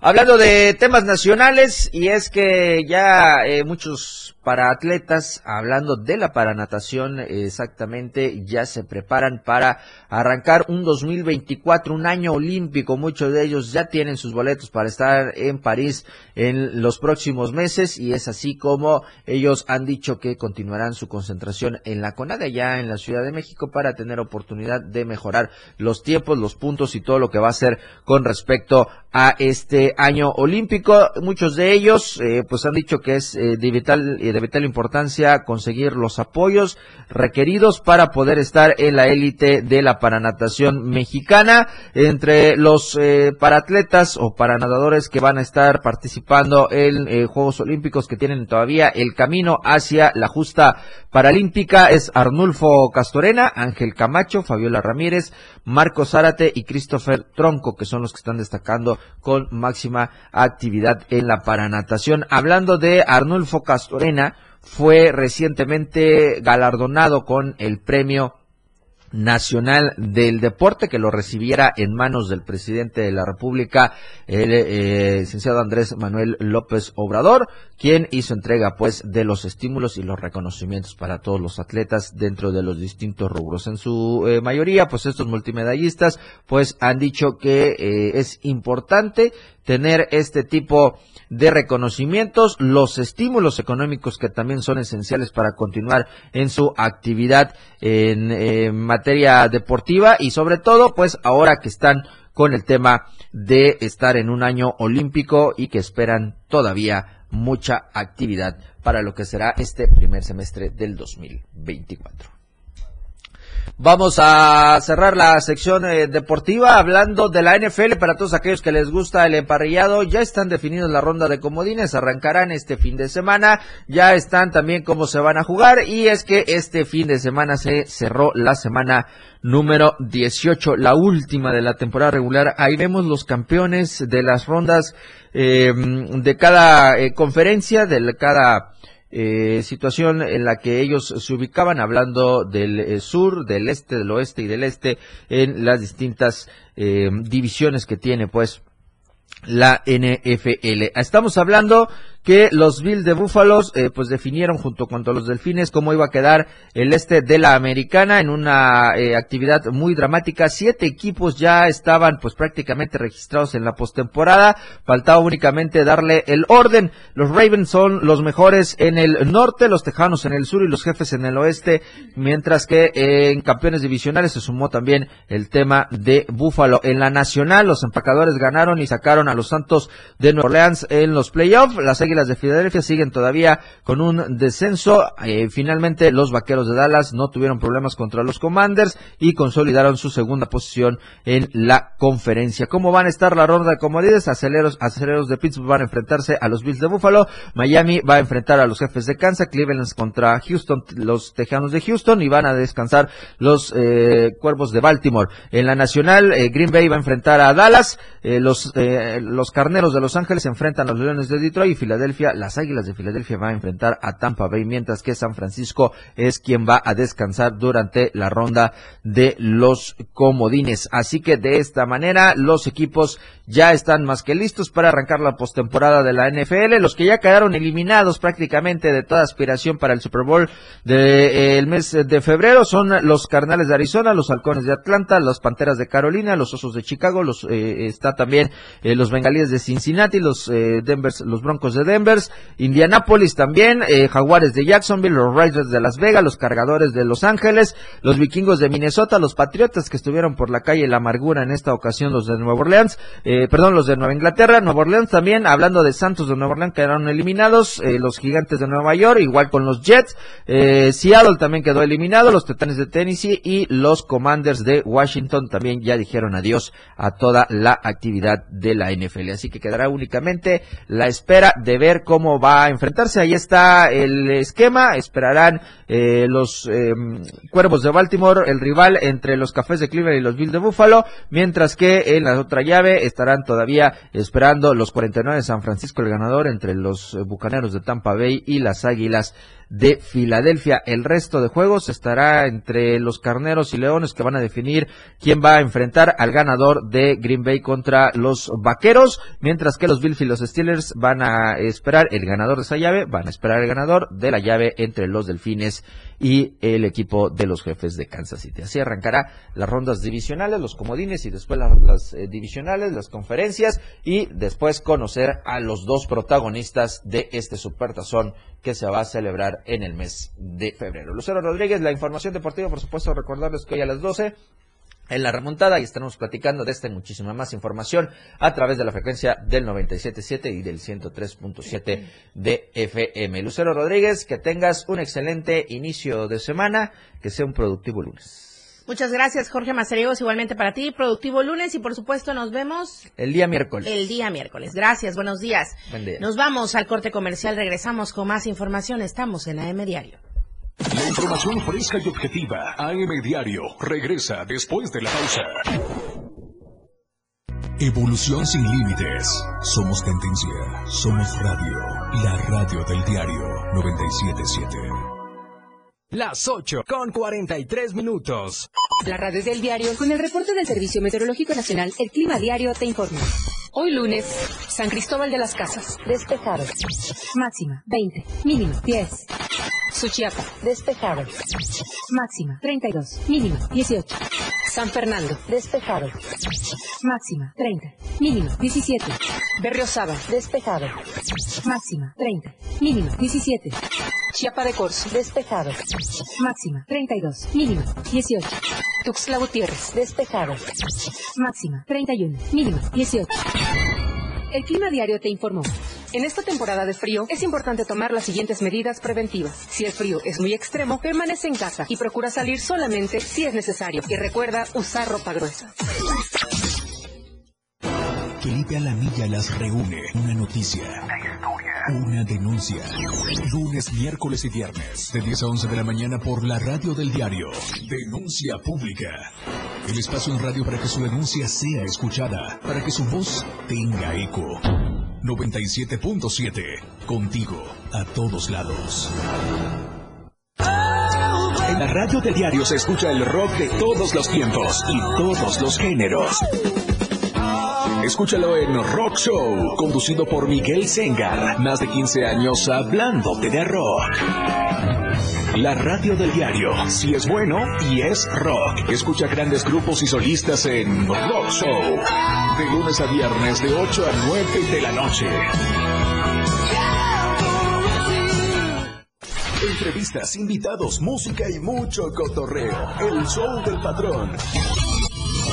Hablando de temas nacionales, y es que ya eh, muchos para atletas, hablando de la paranatación exactamente, ya se preparan para arrancar un 2024, un año olímpico. Muchos de ellos ya tienen sus boletos para estar en París en los próximos meses y es así como ellos han dicho que continuarán su concentración en la CONADE ya en la Ciudad de México para tener oportunidad de mejorar los tiempos, los puntos y todo lo que va a ser con respecto a este año olímpico. Muchos de ellos eh, pues han dicho que es eh, de vital de vital importancia conseguir los apoyos requeridos para poder estar en la élite de la paranatación mexicana. Entre los eh, paratletas o paranadadores que van a estar participando en eh, Juegos Olímpicos que tienen todavía el camino hacia la justa paralímpica es Arnulfo Castorena, Ángel Camacho, Fabiola Ramírez, Marco Zárate y Christopher Tronco, que son los que están destacando con máxima actividad en la paranatación. Hablando de Arnulfo Castorena, fue recientemente galardonado con el premio Nacional del Deporte que lo recibiera en manos del presidente de la República, el eh, licenciado Andrés Manuel López Obrador, quien hizo entrega pues de los estímulos y los reconocimientos para todos los atletas dentro de los distintos rubros. En su eh, mayoría, pues estos multimedallistas pues han dicho que eh, es importante tener este tipo de reconocimientos, los estímulos económicos que también son esenciales para continuar en su actividad en, materia deportiva y sobre todo, pues ahora que están con el tema de estar en un año olímpico y que esperan todavía mucha actividad para lo que será este primer semestre del 2024. Vamos a cerrar la sección eh, deportiva hablando de la NFL para todos aquellos que les gusta el emparrillado. Ya están definidos la ronda de comodines, arrancarán este fin de semana. Ya están también cómo se van a jugar y es que este fin de semana se cerró la semana número 18, la última de la temporada regular. Ahí vemos los campeones de las rondas eh, de cada eh, conferencia, de cada eh, situación en la que ellos se ubicaban hablando del eh, sur, del este, del oeste y del este en las distintas eh, divisiones que tiene pues la NFL. Estamos hablando que los Bills de Búfalos eh, pues definieron junto con los Delfines cómo iba a quedar el este de la Americana en una eh, actividad muy dramática. Siete equipos ya estaban pues prácticamente registrados en la postemporada. Faltaba únicamente darle el orden. Los Ravens son los mejores en el norte, los Tejanos en el sur y los Jefes en el oeste, mientras que eh, en campeones divisionales se sumó también el tema de Búfalo. En la nacional los empacadores ganaron y sacaron a los Santos de Nueva Orleans en los playoffs. Las Águilas de Filadelfia siguen todavía con un descenso. Eh, finalmente los Vaqueros de Dallas no tuvieron problemas contra los Commanders y consolidaron su segunda posición en la conferencia. ¿Cómo van a estar la ronda de comodidades? Aceleros, aceleros de Pittsburgh van a enfrentarse a los Bills de Buffalo. Miami va a enfrentar a los jefes de Kansas. Cleveland contra Houston, los Tejanos de Houston y van a descansar los eh, Cuervos de Baltimore. En la nacional, eh, Green Bay va a enfrentar a Dallas. Los, los Carneros de Los Ángeles enfrentan a los Leones de Detroit y Filadelfia, las Águilas de Filadelfia van a enfrentar a Tampa Bay, mientras que San Francisco es quien va a descansar durante la ronda de los comodines. Así que de esta manera los equipos ya están más que listos para arrancar la postemporada de la NFL. Los que ya quedaron eliminados prácticamente de toda aspiración para el Super Bowl del mes de febrero son los Carnales de Arizona, los Halcones de Atlanta, los Panteras de Carolina, los Osos de Chicago, los eh, está también eh, los Bengalíes de Cincinnati, los eh, Denvers, los Broncos de Denver, Indianapolis también, Jaguares de Jacksonville, los Raiders de Las Vegas, los Cargadores de Los Ángeles, los Vikingos de Minnesota, los Patriotas que estuvieron por la calle La Amargura en esta ocasión, los de Nueva Orleans, perdón, los de Nueva Inglaterra, Nueva Orleans también, hablando de Santos de Nueva Orleans quedaron eliminados, los Gigantes de Nueva York, igual con los Jets, Seattle también quedó eliminado, los Titanes de Tennessee y los Commanders de Washington también ya dijeron adiós a toda la actividad de la NFL. Así que quedará únicamente la espera de ver cómo va a enfrentarse. Ahí está el esquema. Esperarán eh, los em, Cuervos de Baltimore, el rival entre los Cafés de Cleveland y los Bills de Buffalo, mientras que en la otra llave estarán todavía esperando los 49 de San Francisco, el ganador entre los Bucaneros de Tampa Bay y las Águilas de Filadelfia. El resto de juegos estará entre los Carneros y Leones que van a definir quién va a enfrentar al ganador de Green Bay contra los Vaqueros, mientras que los Bills y los Steelers van a esperar el ganador de esa llave, van a esperar el ganador de la llave entre los Delfines y el equipo de los jefes de Kansas City. Así arrancará las rondas divisionales, los comodines y después las, eh, divisionales, las conferencias y después conocer a los dos protagonistas de este supertazón que se va a celebrar en el mes de febrero. Lucero Rodríguez, la información deportiva, por supuesto, recordarles que hoy a las 12 en la remontada y estaremos platicando de esta y muchísima más información a través de la frecuencia del 97.7 y del 103.7 de FM. Lucero Rodríguez, que tengas un excelente inicio de semana, que sea un productivo lunes. Muchas gracias, Jorge Mazariegos. Igualmente para ti, productivo lunes y por supuesto nos vemos el día miércoles. El día miércoles. Gracias, buenos días. Nos vamos al corte comercial, regresamos con más información. Estamos en AM Diario. La información fresca y objetiva. AM Diario regresa después de la pausa. Evolución sin límites. Somos tendencia. Somos radio. La radio del diario 977. Las 8 con 43 minutos. La radio del diario con el reporte del Servicio Meteorológico Nacional, el Clima Diario te informa. Hoy lunes, San Cristóbal de las Casas. Despejado. Máxima 20. Mínima 10. Suchiapa. Despejado. Máxima 32. Mínima 18. San Fernando. Despejado. Máxima 30. Mínima 17. Berriosaba. Despejado. Máxima 30. Mínima 17. Chiapa de Corzo. Despejado. Máxima 32. Mínima 18. Tuxtla Gutiérrez. Despejado. Máxima 31. Mínima 18. El Clima Diario te informó. En esta temporada de frío es importante tomar las siguientes medidas preventivas. Si el frío es muy extremo, permanece en casa y procura salir solamente si es necesario. Y recuerda usar ropa gruesa. Felipe Alamilla las reúne. Una noticia. Una denuncia. Lunes, miércoles y viernes. De 10 a 11 de la mañana por la radio del diario. Denuncia pública. El espacio en radio para que su denuncia sea escuchada. Para que su voz tenga eco. 97.7. Contigo, a todos lados. En la radio del diario se escucha el rock de todos los tiempos y todos los géneros. Escúchalo en Rock Show, conducido por Miguel Sengar. Más de 15 años hablándote de rock. La radio del diario, si es bueno y es rock. Escucha grandes grupos y solistas en Rock Show. De lunes a viernes de 8 a 9 de la noche. Entrevistas, invitados, música y mucho cotorreo. El show del patrón.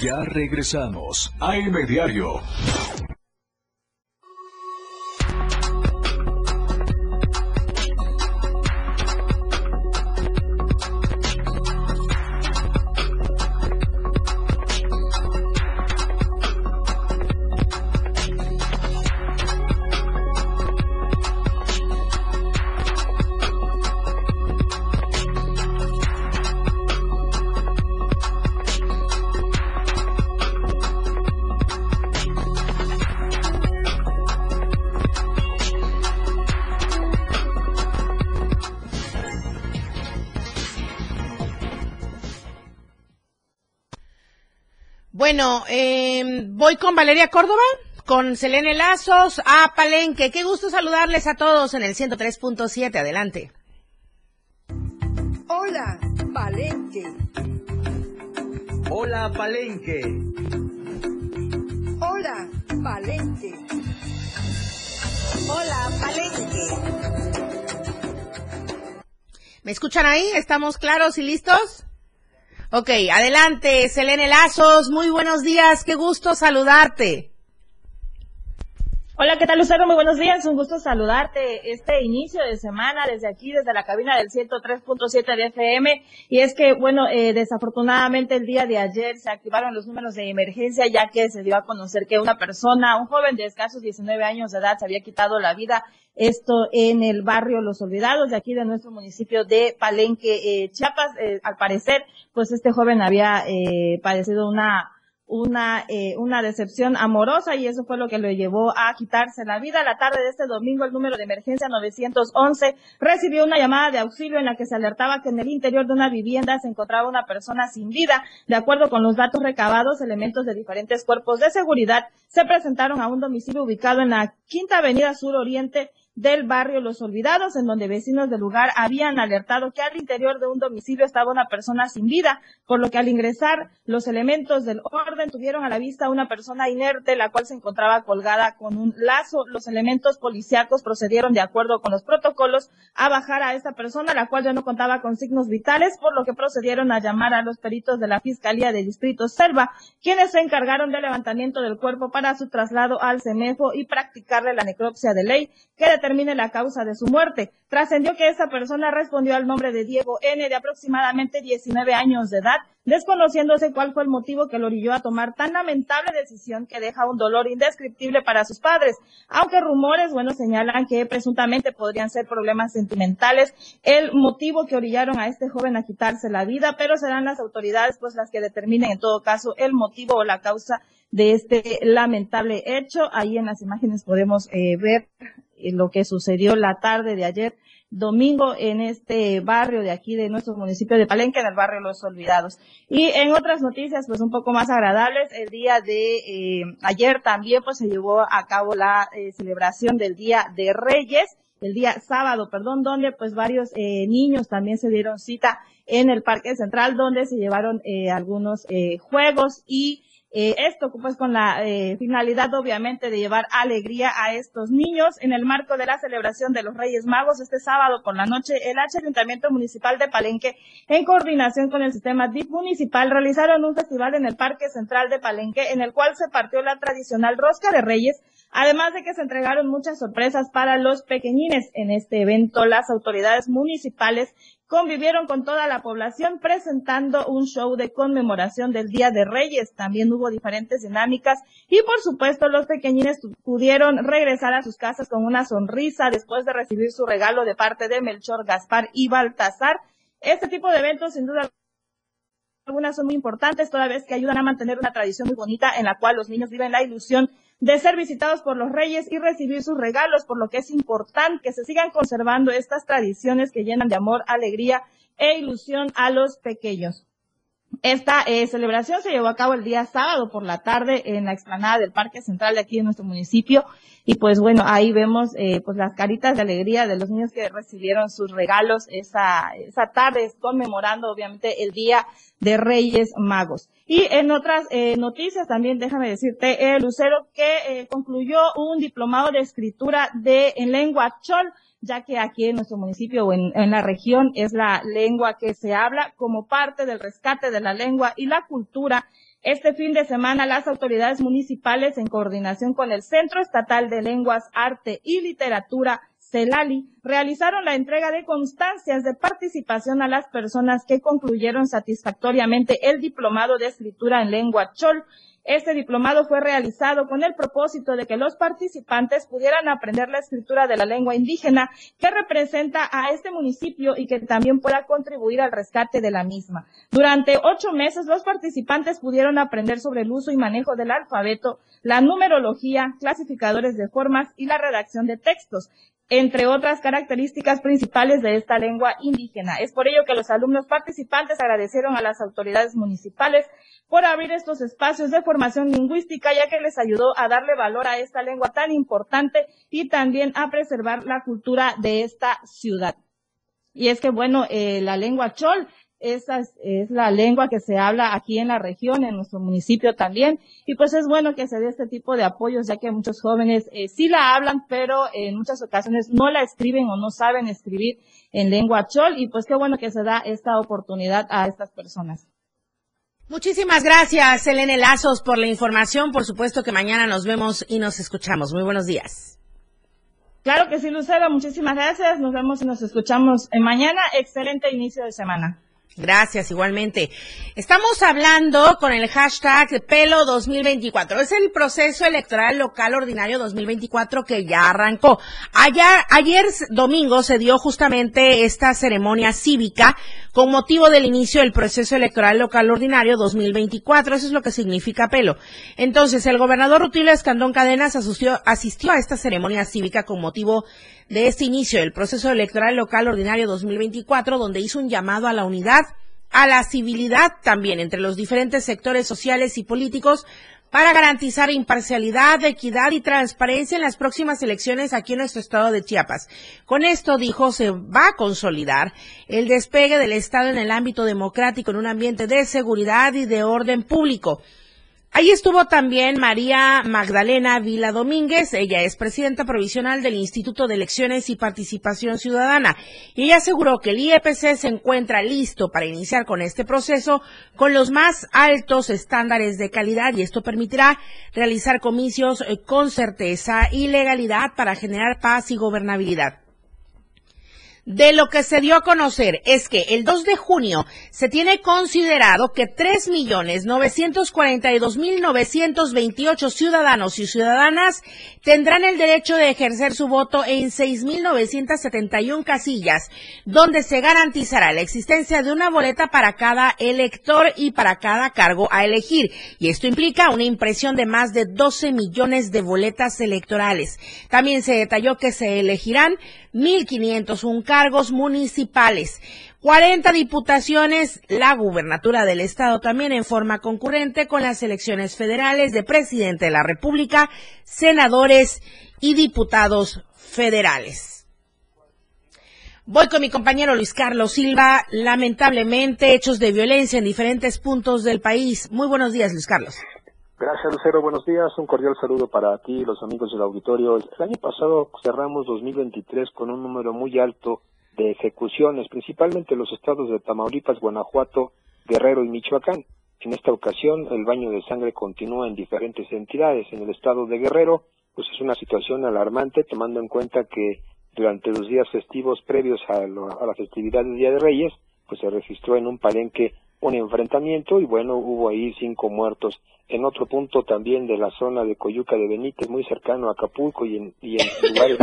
Ya regresamos. AM Diario. Voy con Valeria Córdoba, con Selene Lazos, a Palenque. Qué gusto saludarles a todos en el 103.7. Adelante. Hola, Palenque. Hola, Palenque. Hola, Palenque. Hola, Palenque. ¿Me escuchan ahí? ¿Estamos claros y listos? Ok, adelante, Selene Lazos, muy buenos días, qué gusto saludarte. Hola, ¿qué tal Lucero? Muy buenos días, un gusto saludarte este inicio de semana desde aquí, desde la cabina del 103.7 de FM. Y es que, bueno, eh, desafortunadamente el día de ayer se activaron los números de emergencia ya que se dio a conocer que una persona, un joven de escasos 19 años de edad, se había quitado la vida. Esto en el barrio Los Olvidados de aquí de nuestro municipio de Palenque, eh, Chiapas. Eh, al parecer, pues este joven había eh, padecido una una, eh, una decepción amorosa y eso fue lo que lo llevó a quitarse la vida. La tarde de este domingo el número de emergencia 911 recibió una llamada de auxilio en la que se alertaba que en el interior de una vivienda se encontraba una persona sin vida. De acuerdo con los datos recabados, elementos de diferentes cuerpos de seguridad se presentaron a un domicilio ubicado en la Quinta Avenida Sur Oriente del barrio Los Olvidados, en donde vecinos del lugar habían alertado que al interior de un domicilio estaba una persona sin vida, por lo que al ingresar los elementos del orden tuvieron a la vista una persona inerte, la cual se encontraba colgada con un lazo. Los elementos policíacos procedieron de acuerdo con los protocolos a bajar a esta persona, la cual ya no contaba con signos vitales, por lo que procedieron a llamar a los peritos de la Fiscalía de Distrito Selva, quienes se encargaron del levantamiento del cuerpo para su traslado al CEMEFO y practicarle la necropsia de ley, que determine la causa de su muerte. Trascendió que esa persona respondió al nombre de Diego N, de aproximadamente 19 años de edad, desconociéndose cuál fue el motivo que lo orilló a tomar tan lamentable decisión que deja un dolor indescriptible para sus padres, aunque rumores, bueno, señalan que presuntamente podrían ser problemas sentimentales el motivo que orillaron a este joven a quitarse la vida, pero serán las autoridades pues las que determinen en todo caso el motivo o la causa de este lamentable hecho. Ahí en las imágenes podemos eh, ver lo que sucedió la tarde de ayer domingo en este barrio de aquí de nuestro municipio de Palenque, en el barrio Los Olvidados. Y en otras noticias, pues un poco más agradables, el día de eh, ayer también pues se llevó a cabo la eh, celebración del Día de Reyes, el día sábado, perdón, donde pues varios eh, niños también se dieron cita en el Parque Central, donde se llevaron algunos juegos y eh, esto pues con la eh, finalidad obviamente de llevar alegría a estos niños en el marco de la celebración de los Reyes Magos este sábado por la noche el H Ayuntamiento Municipal de Palenque en coordinación con el sistema DIP municipal realizaron un festival en el Parque Central de Palenque en el cual se partió la tradicional rosca de Reyes Además de que se entregaron muchas sorpresas para los pequeñines. En este evento, las autoridades municipales convivieron con toda la población presentando un show de conmemoración del Día de Reyes. También hubo diferentes dinámicas y por supuesto los pequeñines pudieron regresar a sus casas con una sonrisa después de recibir su regalo de parte de Melchor, Gaspar y Baltasar. Este tipo de eventos sin duda algunas son muy importantes, toda vez que ayudan a mantener una tradición muy bonita en la cual los niños viven la ilusión de ser visitados por los reyes y recibir sus regalos, por lo que es importante que se sigan conservando estas tradiciones que llenan de amor, alegría e ilusión a los pequeños. Esta eh, celebración se llevó a cabo el día sábado por la tarde en la explanada del Parque Central de aquí en nuestro municipio y pues bueno, ahí vemos eh, pues las caritas de alegría de los niños que recibieron sus regalos esa, esa tarde conmemorando obviamente el Día de Reyes Magos. Y en otras eh, noticias también déjame decirte, eh, Lucero, que eh, concluyó un diplomado de escritura de en lengua chol ya que aquí en nuestro municipio o en, la región es la lengua que se habla como parte del rescate de la lengua y la cultura. Este fin de semana las autoridades municipales en coordinación con el Centro Estatal de Lenguas, Arte y Literatura, CELALI, realizaron la entrega de constancias de participación a las personas que concluyeron satisfactoriamente el diplomado de escritura en lengua chol este diplomado fue realizado con el propósito de que los participantes pudieran aprender la escritura de la lengua indígena que representa a este municipio y que también pueda contribuir al rescate de la misma. Durante ocho meses los participantes pudieron aprender sobre el uso y manejo del alfabeto, la numerología, clasificadores de formas y la redacción de textos entre otras características principales de esta lengua indígena. Es por ello que los alumnos participantes agradecieron a las autoridades municipales por abrir estos espacios de formación lingüística, ya que les ayudó a darle valor a esta lengua tan importante y también a preservar la cultura de esta ciudad. Y es que, bueno, eh, la lengua chol esa es, la lengua que se habla aquí en la región, en nuestro municipio también. Y pues es bueno que se dé este tipo de apoyos, ya que muchos jóvenes eh, sí la hablan, pero en muchas ocasiones no la escriben o no saben escribir en lengua chol. Y pues qué bueno que se da esta oportunidad a estas personas. Muchísimas gracias, Elena Lazos, por la información. Por supuesto que mañana nos vemos y nos escuchamos. Muy buenos días. Claro que sí, Lucero. Muchísimas gracias. Nos vemos y nos escuchamos mañana. Excelente inicio de semana. Gracias, igualmente. Estamos hablando con el hashtag Pelo 2024. Es el proceso electoral local ordinario 2024 que ya arrancó. Ayer, ayer domingo se dio justamente esta ceremonia cívica con motivo del inicio del proceso electoral local ordinario 2024. Eso es lo que significa pelo. Entonces, el gobernador Rutilio Escandón Cadenas asistió, asistió a esta ceremonia cívica con motivo de este inicio del proceso electoral local ordinario 2024, donde hizo un llamado a la unidad, a la civilidad también entre los diferentes sectores sociales y políticos para garantizar imparcialidad, equidad y transparencia en las próximas elecciones aquí en nuestro estado de Chiapas. Con esto, dijo, se va a consolidar el despegue del Estado en el ámbito democrático en un ambiente de seguridad y de orden público. Ahí estuvo también María Magdalena Vila Domínguez, ella es presidenta provisional del Instituto de Elecciones y Participación Ciudadana, y ella aseguró que el IEPC se encuentra listo para iniciar con este proceso con los más altos estándares de calidad y esto permitirá realizar comicios eh, con certeza y legalidad para generar paz y gobernabilidad. De lo que se dio a conocer es que el 2 de junio se tiene considerado que 3.942.928 ciudadanos y ciudadanas tendrán el derecho de ejercer su voto en 6.971 casillas, donde se garantizará la existencia de una boleta para cada elector y para cada cargo a elegir. Y esto implica una impresión de más de 12 millones de boletas electorales. También se detalló que se elegirán 1.501 cargos municipales. 40 diputaciones, la gubernatura del estado también en forma concurrente con las elecciones federales de presidente de la República, senadores y diputados federales. Voy con mi compañero Luis Carlos Silva. Lamentablemente, hechos de violencia en diferentes puntos del país. Muy buenos días, Luis Carlos. Gracias, Lucero. Buenos días. Un cordial saludo para ti los amigos del auditorio. El año pasado cerramos 2023 con un número muy alto de ejecuciones, principalmente en los estados de Tamaulipas, Guanajuato, Guerrero y Michoacán. En esta ocasión, el baño de sangre continúa en diferentes entidades. En el estado de Guerrero, pues es una situación alarmante tomando en cuenta que durante los días festivos previos a, la festividad del Día de Reyes, pues se registró en un palenque un enfrentamiento y bueno, hubo ahí cinco muertos. En otro punto también de la zona de Coyuca de Benítez, muy cercano a Acapulco y en, y en lugares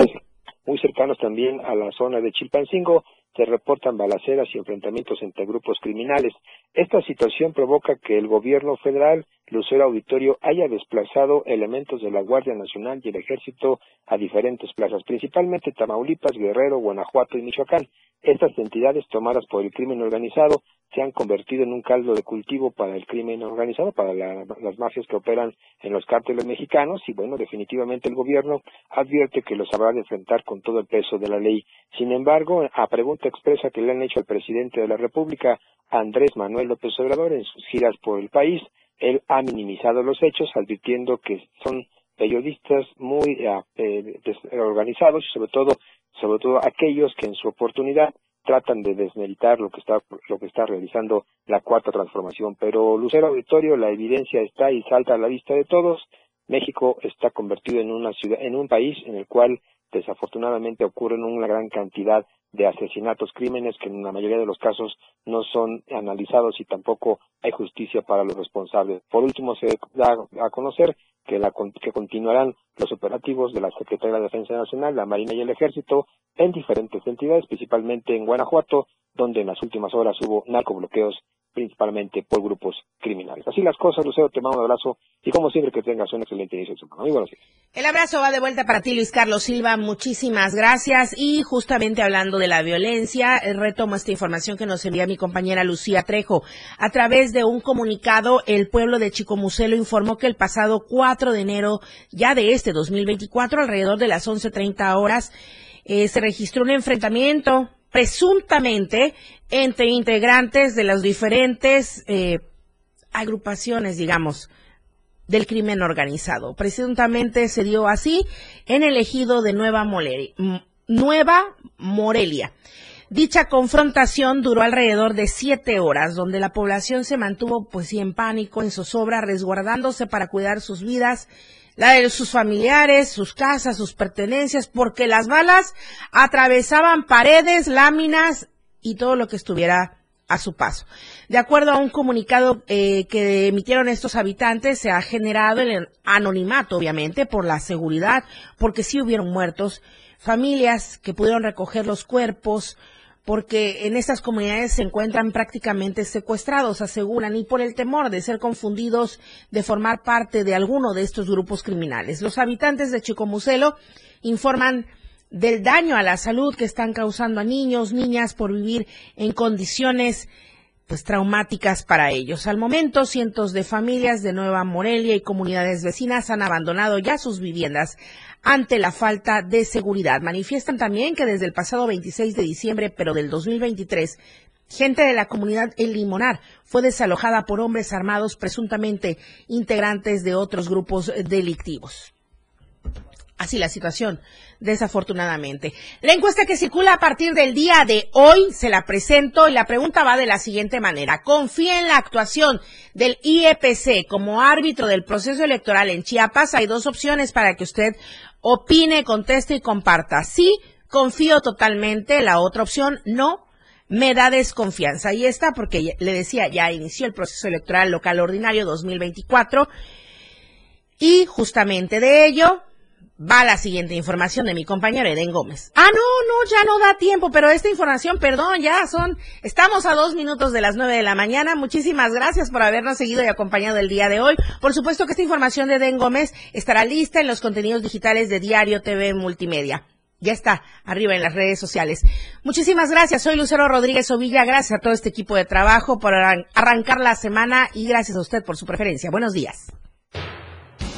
muy cercanos también a la zona de Chilpancingo, se reportan balaceras y enfrentamientos entre grupos criminales. Esta situación provoca que el gobierno federal, Lucero Auditorio, haya desplazado elementos de la Guardia Nacional y el Ejército a diferentes plazas, principalmente Tamaulipas, Guerrero, Guanajuato y Michoacán. Estas entidades tomadas por el crimen organizado se han convertido en un caldo de cultivo para el crimen organizado, para las mafias que operan en los cárteles mexicanos y bueno, definitivamente el gobierno advierte que los habrá de enfrentar con todo el peso de la ley. Sin embargo, a pregunta expresa que le han hecho al presidente de la República, Andrés Manuel López Obrador, en sus giras por el país, él ha minimizado los hechos, advirtiendo que son periodistas muy ah, eh, organizados y sobre todo sobre todo aquellos que en su oportunidad tratan de desmeritar lo que está lo que está realizando la cuarta transformación. Pero Lucero Auditorio la evidencia está y salta a la vista de todos. México está convertido en una ciudad en un país en el cual desafortunadamente ocurren una gran cantidad de asesinatos, crímenes que en la mayoría de los casos no son analizados y tampoco hay justicia para los responsables. Por último, se da a conocer que, la, que continuarán los operativos de la Secretaría de Defensa Nacional, la Marina y el Ejército en diferentes entidades, principalmente en Guanajuato, donde en las últimas horas hubo narcobloqueos principalmente por grupos criminales. Así las cosas, Lucero, te mando un abrazo y como siempre que tengas un excelente inicio de semana. Muy. El abrazo va de vuelta para ti, Luis Carlos Silva. Muchísimas gracias. Y justamente hablando de la violencia, eh, retomo esta información que nos envía mi compañera Lucía Trejo. A través de un comunicado, el pueblo de Chicomucelo informó que el pasado 4 de enero ya de este 2024, alrededor de las 11.30 horas, eh, se registró un enfrentamiento presuntamente entre integrantes de las diferentes eh, agrupaciones, digamos, del crimen organizado. Presuntamente se dio así en el ejido de Nueva, Nueva Morelia. Dicha confrontación duró alrededor de siete horas, donde la población se mantuvo pues sí en pánico, en zozobra, resguardándose para cuidar sus vidas la de sus familiares, sus casas, sus pertenencias, porque las balas atravesaban paredes, láminas y todo lo que estuviera a su paso. De acuerdo a un comunicado eh, que emitieron estos habitantes, se ha generado el anonimato, obviamente, por la seguridad, porque sí hubieron muertos, familias que pudieron recoger los cuerpos, porque en estas comunidades se encuentran prácticamente secuestrados, aseguran, y por el temor de ser confundidos de formar parte de alguno de estos grupos criminales. Los habitantes de Chicomucelo informan del daño a la salud que están causando a niños, niñas por vivir en condiciones pues traumáticas para ellos. Al momento, cientos de familias de Nueva Morelia y comunidades vecinas han abandonado ya sus viviendas ante la falta de seguridad. Manifiestan también que desde el pasado 26 de diciembre, pero del 2023, gente de la comunidad El Limonar fue desalojada por hombres armados presuntamente integrantes de otros grupos delictivos. Así la situación, desafortunadamente. La encuesta que circula a partir del día de hoy se la presento y la pregunta va de la siguiente manera. ¿Confía en la actuación del IEPC como árbitro del proceso electoral en Chiapas? Hay dos opciones para que usted opine, conteste y comparta. Sí, confío totalmente. La otra opción, no, me da desconfianza. Y está porque le decía, ya inició el proceso electoral local ordinario 2024. Y justamente de ello va la siguiente información de mi compañero Eden Gómez. Ah, no, no, ya no da tiempo, pero esta información, perdón, ya son, estamos a dos minutos de las nueve de la mañana. Muchísimas gracias por habernos seguido y acompañado el día de hoy. Por supuesto que esta información de Eden Gómez estará lista en los contenidos digitales de Diario TV Multimedia. Ya está, arriba en las redes sociales. Muchísimas gracias. Soy Lucero Rodríguez Ovilla. Gracias a todo este equipo de trabajo por arrancar la semana y gracias a usted por su preferencia. Buenos días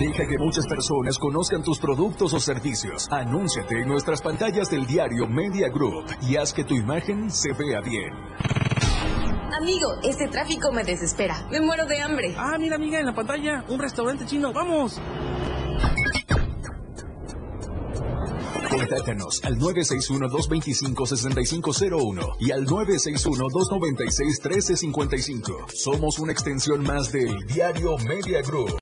Deja que muchas personas conozcan tus productos o servicios. Anúnciate en nuestras pantallas del diario Media Group y haz que tu imagen se vea bien. Amigo, este tráfico me desespera. Me muero de hambre. Ah, mira, amiga, en la pantalla, un restaurante chino. ¡Vamos! Contáctanos al 961-225-6501 y al 961-296-1355. Somos una extensión más del Diario Media Group.